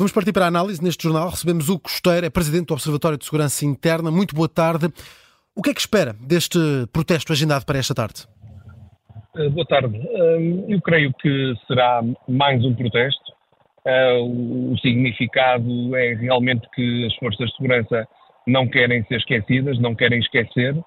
Vamos partir para a análise. Neste jornal recebemos o Costeiro, é presidente do Observatório de Segurança Interna. Muito boa tarde. O que é que espera deste protesto agendado para esta tarde? Uh, boa tarde. Uh, eu creio que será mais um protesto. Uh, o significado é realmente que as forças de segurança não querem ser esquecidas, não querem esquecer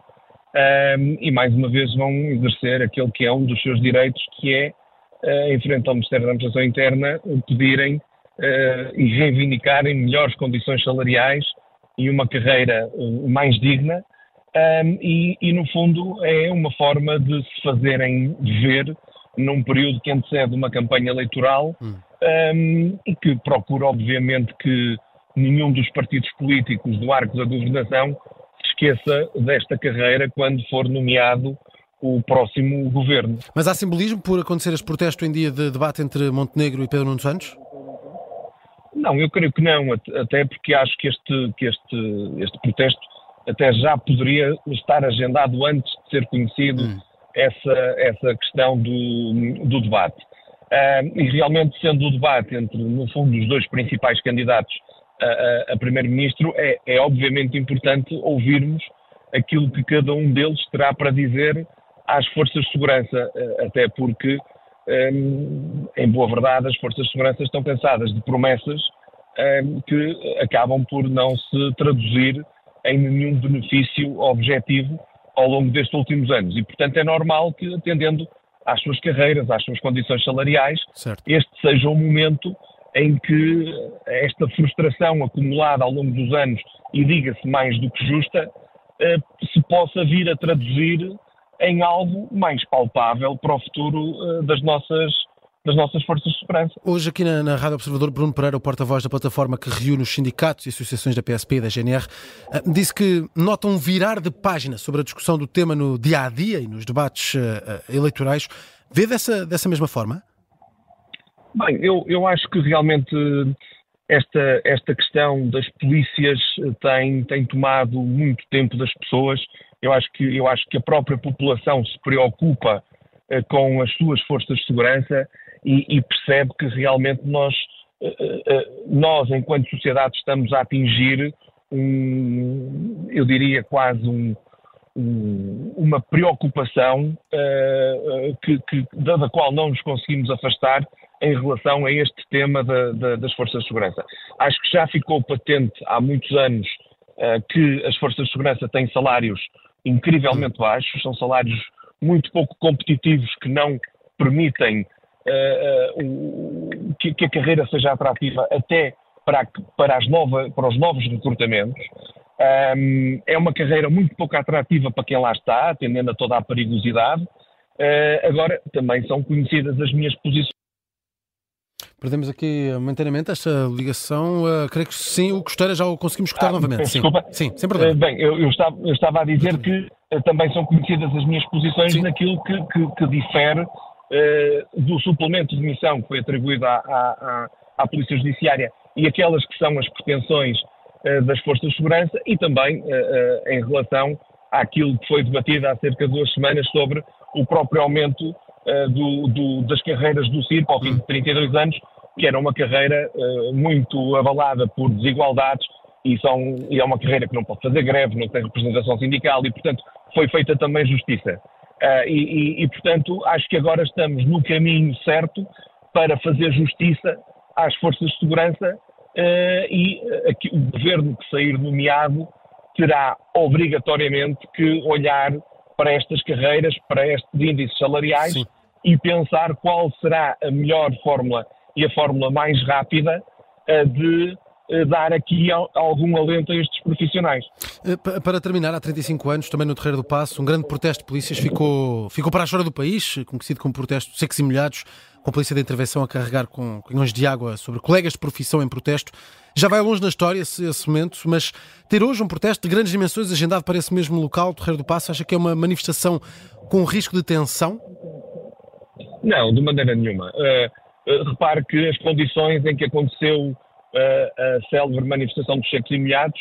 e mais uma vez vão exercer aquele que é um dos seus direitos, que é, em frente ao Ministério da Administração Interna, pedirem uh, e reivindicarem melhores condições salariais e uma carreira uh, mais digna. Um, e, e, no fundo, é uma forma de se fazerem ver num período que antecede uma campanha eleitoral hum. um, e que procura, obviamente, que nenhum dos partidos políticos do arco da governação se esqueça desta carreira quando for nomeado o próximo governo. Mas há simbolismo por acontecer este protesto em dia de debate entre Montenegro e Pedro Nuno Santos? Não, eu creio que não, até porque acho que este, que este, este protesto até já poderia estar agendado antes de ser conhecido hum. essa, essa questão do, do debate. Uh, e realmente, sendo o debate entre, no fundo, os dois principais candidatos a, a, a primeiro-ministro, é, é obviamente importante ouvirmos aquilo que cada um deles terá para dizer às forças de segurança, uh, até porque em boa verdade, as forças de segurança estão cansadas de promessas que acabam por não se traduzir em nenhum benefício objetivo ao longo destes últimos anos. E, portanto, é normal que, atendendo às suas carreiras, às suas condições salariais, certo. este seja o momento em que esta frustração acumulada ao longo dos anos, e diga-se mais do que justa, eh, se possa vir a traduzir em algo mais palpável para o futuro uh, das nossas das nossas forças de segurança. Hoje aqui na, na Rádio Observador, Bruno Pereira, o porta-voz da plataforma que reúne os sindicatos e associações da PSP e da GNR, uh, disse que nota um virar de página sobre a discussão do tema no dia-a-dia -dia e nos debates uh, eleitorais. Vê dessa, dessa mesma forma? Bem, eu, eu acho que realmente esta, esta questão das polícias tem, tem tomado muito tempo das pessoas eu acho que, eu acho que a própria população se preocupa uh, com as suas forças de segurança e, e percebe que realmente nós, uh, uh, nós, enquanto sociedade, estamos a atingir um, eu diria quase um, um, uma preocupação que, que, da qual não nos conseguimos afastar em relação a este tema da, da, das forças de segurança. Acho que já ficou patente há muitos anos que as forças de segurança têm salários incrivelmente baixos, são salários muito pouco competitivos que não permitem uh, uh, que, que, a carreira seja atrativa até para, para, nova, para os novos recrutamentos. Um, é uma carreira muito pouco atrativa para quem lá está, atendendo a toda a perigosidade. Uh, agora, também são conhecidas as minhas posições Perdemos aqui momentaneamente esta ligação. Uh, creio que sim, o Costeira já o conseguimos escutar ah, novamente. Sim, desculpa. sim, sem problema. Uh, bem, eu, eu, estava, eu, estava, a dizer que uh, também são conhecidas as minhas posições sim. naquilo que, que, que difere do suplemento de missão que foi atribuído à, à, à, Polícia Judiciária e aquelas que são as pretensões das Forças de Segurança e também em relação àquilo que foi debatido há cerca de duas semanas sobre o próprio aumento do, do, das carreiras do CIRP ao fim de 32 anos, que era uma carreira uh, muito abalada por desigualdades e, são, e é uma carreira que não pode fazer greve, não tem representação sindical e, portanto, foi feita também justiça. Uh, e, e, e, portanto, acho que agora estamos no caminho certo para fazer justiça às forças de segurança uh, e aqui, o governo que sair nomeado terá obrigatoriamente que olhar para estas carreiras, para estes índices salariais Sim. e pensar qual será a melhor fórmula e a fórmula mais rápida uh, de uh, dar aqui algum alento a estes profissionais. Eh, para terminar, há 35 anos, também no Terreiro do Passo, um grande protesto de polícias ficou, ficou para a história do país, conhecido como protesto secos e molhados, com a polícia de intervenção a carregar com canhões de água sobre colegas de profissão em protesto. Já vai longe na história esse, esse momento, mas ter hoje um protesto de grandes dimensões agendado para esse mesmo local, Terreiro do Passo, acha que é uma manifestação com risco de tensão? Não, de maneira nenhuma. Uh, eh, repare que as condições em que aconteceu eh, a célebre manifestação dos secos e molhados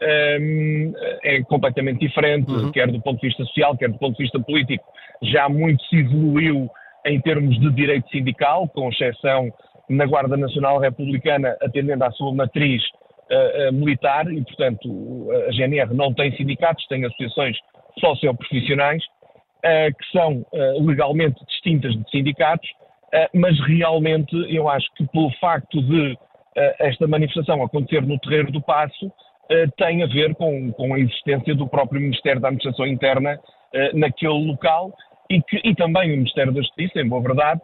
um, ehm, é completamente diferente, uhum. quer do ponto de vista social, quer do ponto de vista político. Já muito se evoluiu em termos de direito sindical, com exceção na Guarda Nacional Republicana, atendendo à sua matriz uh, militar, e, portanto, a GNR não tem sindicatos, tem associações socioprofissionais, uh, que são legalmente distintas de sindicatos, mas realmente eu acho que pelo facto de esta manifestação acontecer no terreiro do Passo, tem a ver com, com, a existência do próprio Ministério da Administração Interna naquele local e, que, e também o Ministério da Justiça, em boa verdade,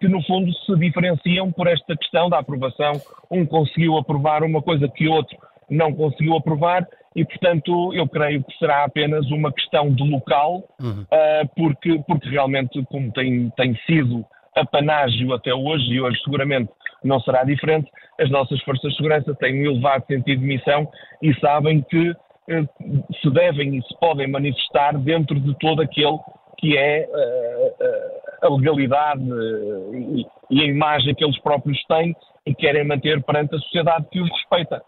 que no fundo se diferenciam por esta questão da aprovação. Um conseguiu aprovar uma coisa que outro não conseguiu aprovar e, portanto, eu creio que será apenas uma questão de local, uhum. uh, porque, porque realmente, como tem, tem sido apanágio até hoje, e hoje seguramente não será diferente, as nossas forças de segurança têm um elevado sentido de missão e sabem que uh, se devem e se podem manifestar dentro de todo aquele que é uh, a legalidade e a imagem que eles próprios têm e querem manter perante a sociedade que os respeita.